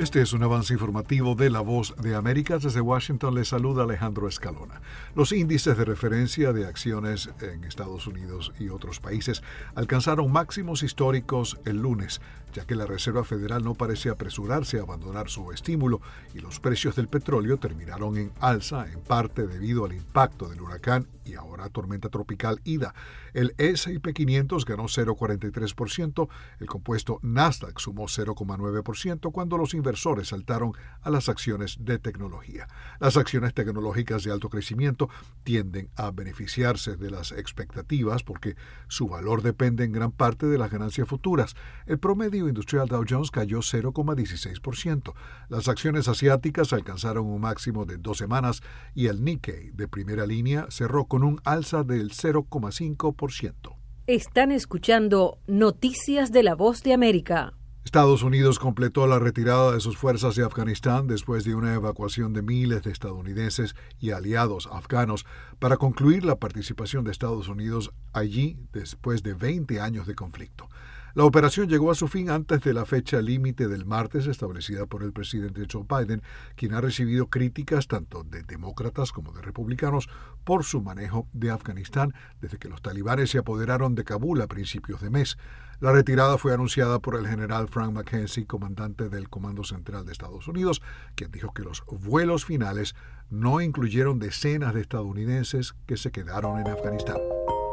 Este es un avance informativo de La Voz de América. Desde Washington le saluda Alejandro Escalona. Los índices de referencia de acciones en Estados Unidos y otros países alcanzaron máximos históricos el lunes, ya que la Reserva Federal no parece apresurarse a abandonar su estímulo y los precios del petróleo terminaron en alza, en parte debido al impacto del huracán y ahora tormenta tropical Ida. El S&P 500 ganó 0,43%, el compuesto Nasdaq sumó 0,9% cuando los inversores saltaron a las acciones de tecnología. Las acciones tecnológicas de alto crecimiento tienden a beneficiarse de las expectativas porque su valor depende en gran parte de las ganancias futuras. El promedio industrial Dow Jones cayó 0,16%. Las acciones asiáticas alcanzaron un máximo de dos semanas y el Nikkei de primera línea cerró con un alza del 0,5%. Están escuchando Noticias de la Voz de América. Estados Unidos completó la retirada de sus fuerzas de Afganistán después de una evacuación de miles de estadounidenses y aliados afganos para concluir la participación de Estados Unidos allí después de 20 años de conflicto. La operación llegó a su fin antes de la fecha límite del martes establecida por el presidente Joe Biden, quien ha recibido críticas tanto de demócratas como de republicanos por su manejo de Afganistán desde que los talibanes se apoderaron de Kabul a principios de mes. La retirada fue anunciada por el general Frank McKenzie, comandante del Comando Central de Estados Unidos, quien dijo que los vuelos finales no incluyeron decenas de estadounidenses que se quedaron en Afganistán.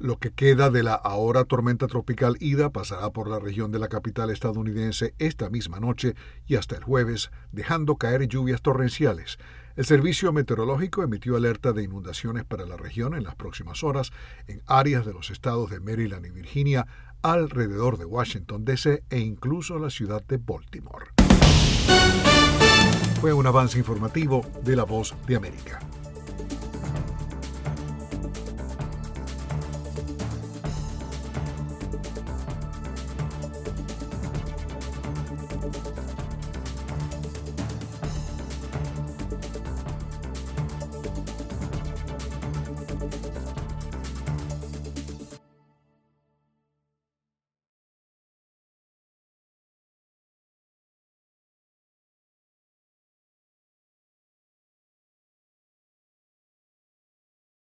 Lo que queda de la ahora tormenta tropical Ida pasará por la región de la capital estadounidense esta misma noche y hasta el jueves, dejando caer lluvias torrenciales. El Servicio Meteorológico emitió alerta de inundaciones para la región en las próximas horas en áreas de los estados de Maryland y Virginia, alrededor de Washington, D.C. e incluso la ciudad de Baltimore. Fue un avance informativo de La Voz de América.